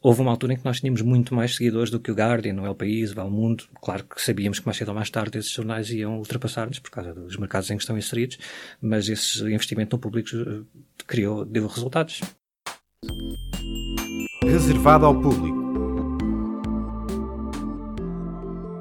Houve uma altura em que nós tínhamos muito mais seguidores do que o Guardian, o El País, o El Mundo. Claro que sabíamos que mais cedo ou mais tarde esses jornais iam ultrapassar-nos por causa dos mercados em que estão inseridos, mas esse investimento no público eh, criou, deu resultados. Reservado ao público.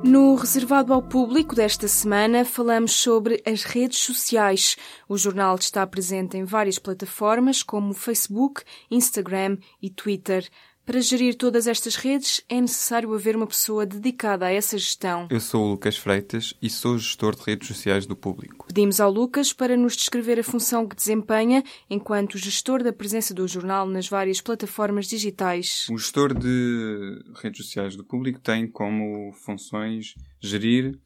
No reservado ao público desta semana, falamos sobre as redes sociais. O jornal está presente em várias plataformas, como Facebook, Instagram e Twitter. Para gerir todas estas redes, é necessário haver uma pessoa dedicada a essa gestão. Eu sou o Lucas Freitas e sou gestor de redes sociais do público. Pedimos ao Lucas para nos descrever a função que desempenha enquanto gestor da presença do jornal nas várias plataformas digitais. O gestor de redes sociais do público tem como funções gerir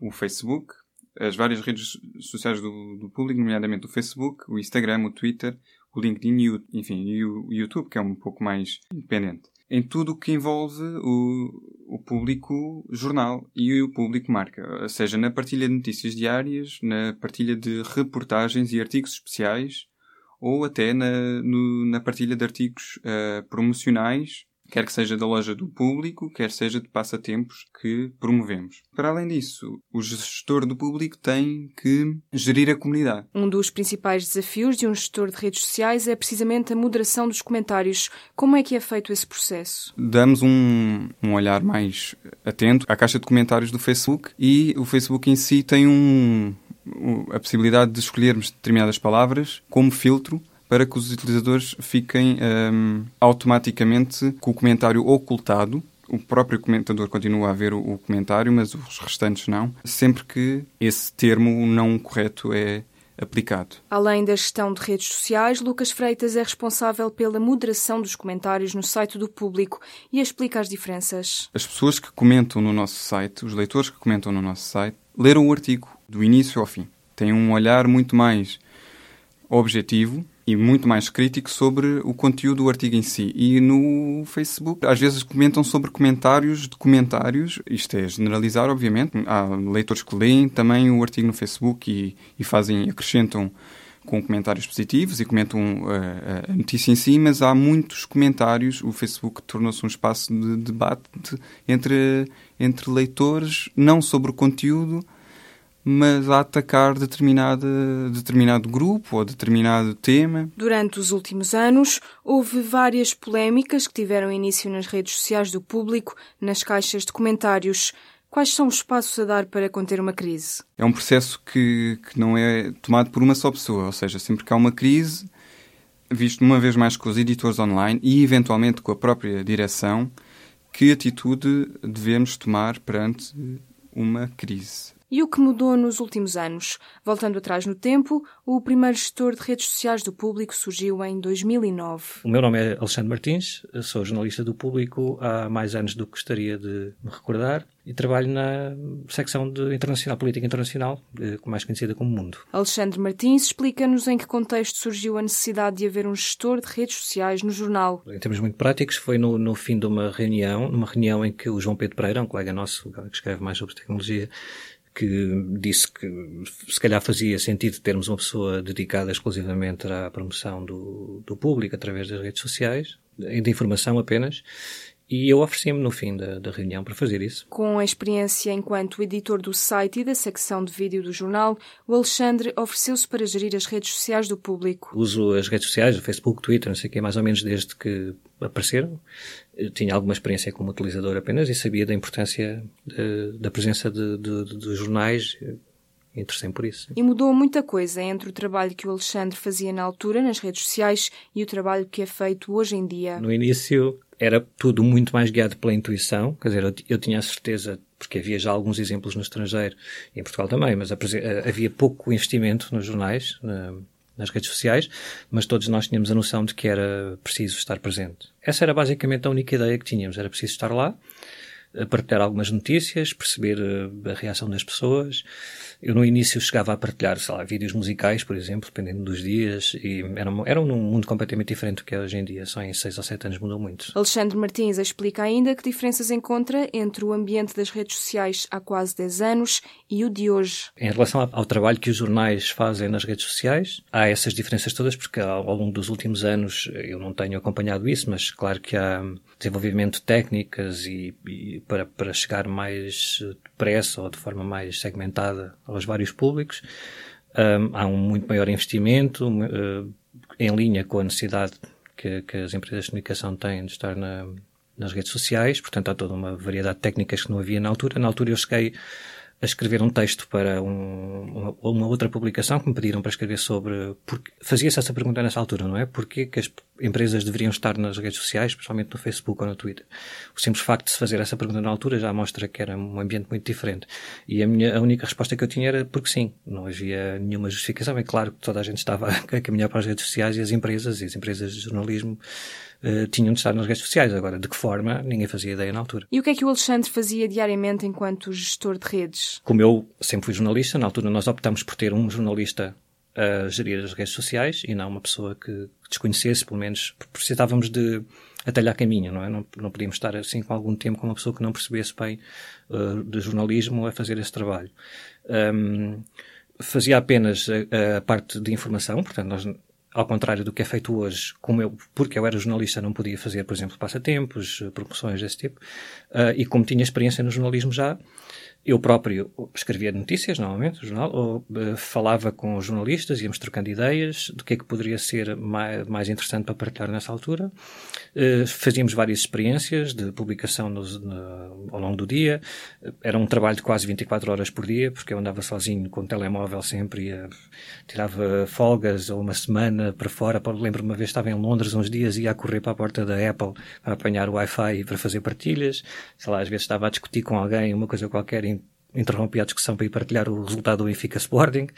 o Facebook, as várias redes sociais do, do público, nomeadamente o Facebook, o Instagram, o Twitter, o LinkedIn e o, enfim, e o YouTube, que é um pouco mais independente. Em tudo o que envolve o, o público jornal e o público marca, seja na partilha de notícias diárias, na partilha de reportagens e artigos especiais, ou até na, no, na partilha de artigos uh, promocionais quer que seja da loja do público, quer seja de passatempos que promovemos. Para além disso, o gestor do público tem que gerir a comunidade. Um dos principais desafios de um gestor de redes sociais é precisamente a moderação dos comentários. Como é que é feito esse processo? Damos um, um olhar mais atento à caixa de comentários do Facebook e o Facebook em si tem um, a possibilidade de escolhermos determinadas palavras como filtro para que os utilizadores fiquem um, automaticamente com o comentário ocultado. O próprio comentador continua a ver o, o comentário, mas os restantes não, sempre que esse termo não correto é aplicado. Além da gestão de redes sociais, Lucas Freitas é responsável pela moderação dos comentários no site do público e explica as diferenças. As pessoas que comentam no nosso site, os leitores que comentam no nosso site, leram o artigo do início ao fim. Têm um olhar muito mais objetivo e muito mais crítico sobre o conteúdo do artigo em si. E no Facebook, às vezes comentam sobre comentários de comentários. Isto é generalizar, obviamente. Há leitores que leem também o artigo no Facebook e, e fazem, acrescentam com comentários positivos e comentam uh, a notícia em si, mas há muitos comentários. O Facebook tornou-se um espaço de debate entre, entre leitores, não sobre o conteúdo, mas a atacar determinado, determinado grupo ou determinado tema. Durante os últimos anos, houve várias polémicas que tiveram início nas redes sociais do público, nas caixas de comentários. Quais são os passos a dar para conter uma crise? É um processo que, que não é tomado por uma só pessoa, ou seja, sempre que há uma crise, visto uma vez mais com os editores online e eventualmente com a própria direção, que atitude devemos tomar perante uma crise. E o que mudou nos últimos anos? Voltando atrás no tempo, o primeiro gestor de redes sociais do público surgiu em 2009. O meu nome é Alexandre Martins, sou jornalista do público há mais anos do que gostaria de me recordar e trabalho na secção de internacional, política internacional, eh, mais conhecida como Mundo. Alexandre Martins explica-nos em que contexto surgiu a necessidade de haver um gestor de redes sociais no jornal. Em termos muito práticos, foi no, no fim de uma reunião, numa reunião em que o João Pedro Pereira, um colega nosso que escreve mais sobre tecnologia, que disse que se calhar fazia sentido termos uma pessoa dedicada exclusivamente à promoção do, do público através das redes sociais, de informação apenas, e eu ofereci-me no fim da, da, reunião para fazer isso. Com a experiência enquanto editor do site e da secção de vídeo do jornal, o Alexandre ofereceu-se para gerir as redes sociais do público. Uso as redes sociais, o Facebook, Twitter, não sei o que, mais ou menos desde que apareceram. Eu tinha alguma experiência como utilizador apenas e sabia da importância de, da presença de, de, de jornais interessei por isso. E mudou muita coisa entre o trabalho que o Alexandre fazia na altura nas redes sociais e o trabalho que é feito hoje em dia. No início era tudo muito mais guiado pela intuição, quer dizer, eu, eu tinha a certeza, porque havia já alguns exemplos no estrangeiro, e em Portugal também, mas havia pouco investimento nos jornais, na, nas redes sociais, mas todos nós tínhamos a noção de que era preciso estar presente. Essa era basicamente a única ideia que tínhamos, era preciso estar lá, partilhar algumas notícias, perceber a reação das pessoas. Eu no início chegava a partilhar, sei lá, vídeos musicais, por exemplo, dependendo dos dias, e era, era um mundo completamente diferente do que é hoje em dia. Só em seis ou sete anos mudou muito. Alexandre Martins explica ainda que diferenças encontra entre o ambiente das redes sociais há quase 10 anos e o de hoje. Em relação ao trabalho que os jornais fazem nas redes sociais, há essas diferenças todas, porque ao, ao longo dos últimos anos eu não tenho acompanhado isso, mas claro que há desenvolvimento de técnicas e, e para, para chegar mais depressa ou de forma mais segmentada aos vários públicos. Um, há um muito maior investimento uh, em linha com a necessidade que, que, as empresas de comunicação têm de estar na, nas redes sociais, portanto há toda uma variedade de técnicas que não havia na altura. Na altura eu cheguei a escrever um texto para um, uma, uma, outra publicação que me pediram para escrever sobre. Fazia-se essa pergunta nessa altura, não é? Porquê que as empresas deveriam estar nas redes sociais, principalmente no Facebook ou no Twitter? O simples facto de se fazer essa pergunta na altura já mostra que era um ambiente muito diferente. E a, minha, a única resposta que eu tinha era porque sim. Não havia nenhuma justificação. É claro que toda a gente estava a caminhar para as redes sociais e as empresas, e as empresas de jornalismo uh, tinham de estar nas redes sociais. Agora, de que forma, ninguém fazia ideia na altura. E o que é que o Alexandre fazia diariamente enquanto gestor de redes? Como eu sempre fui jornalista, na altura nós optamos por ter um jornalista a gerir as redes sociais e não uma pessoa que desconhecesse, pelo menos precisávamos de atalhar caminho, não é? Não, não podíamos estar assim com algum tempo com uma pessoa que não percebesse bem uh, de jornalismo a fazer esse trabalho. Um, fazia apenas a, a, parte de informação, portanto, nós ao contrário do que é feito hoje, como eu, porque eu era jornalista, não podia fazer, por exemplo, passatempos, promoções desse tipo, uh, e como tinha experiência no jornalismo já, eu próprio escrevia notícias, normalmente, no jornal, ou uh, falava com jornalistas, íamos trocando ideias do que é que poderia ser mais, mais interessante para partilhar nessa altura. Uh, fazíamos várias experiências de publicação nos, no, ao longo do dia. Era um trabalho de quase 24 horas por dia, porque eu andava sozinho com o telemóvel sempre, ia, tirava folgas ou uma semana para fora. Lembro-me uma vez estava em Londres uns dias e ia a correr para a porta da Apple para apanhar o Wi-Fi e para fazer partilhas. Sei lá, às vezes estava a discutir com alguém uma coisa qualquer interrompi a discussão para ir partilhar o resultado do Benfica Sporting,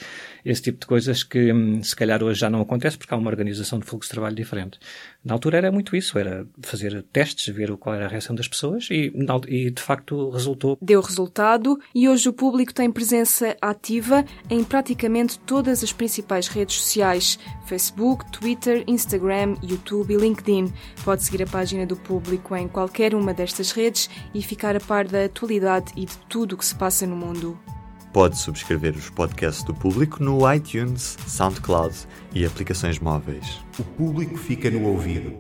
esse tipo de coisas que hum, se calhar hoje já não acontece porque há uma organização de fluxo de trabalho diferente. Na altura era muito isso, era fazer testes, ver qual era a reação das pessoas e, e de facto resultou. Deu resultado e hoje o público tem presença ativa em praticamente todas as principais redes sociais: Facebook, Twitter, Instagram, YouTube e LinkedIn. Pode seguir a página do público em qualquer uma destas redes e ficar a par da atualidade e de tudo o que se passa no mundo. Pode subscrever os podcasts do público no iTunes, SoundCloud e aplicações móveis. O público fica no ouvido.